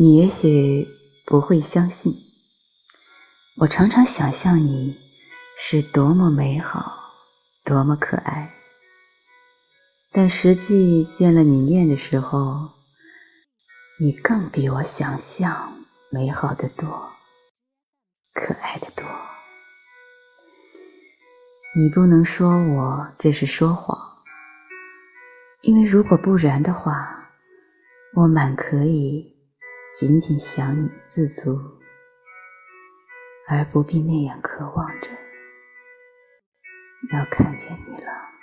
你也许不会相信，我常常想象你是多么美好，多么可爱。但实际见了你面的时候，你更比我想象美好的多，可爱的多。你不能说我这是说谎，因为如果不然的话，我满可以。仅仅想你自足，而不必那样渴望着要看见你了。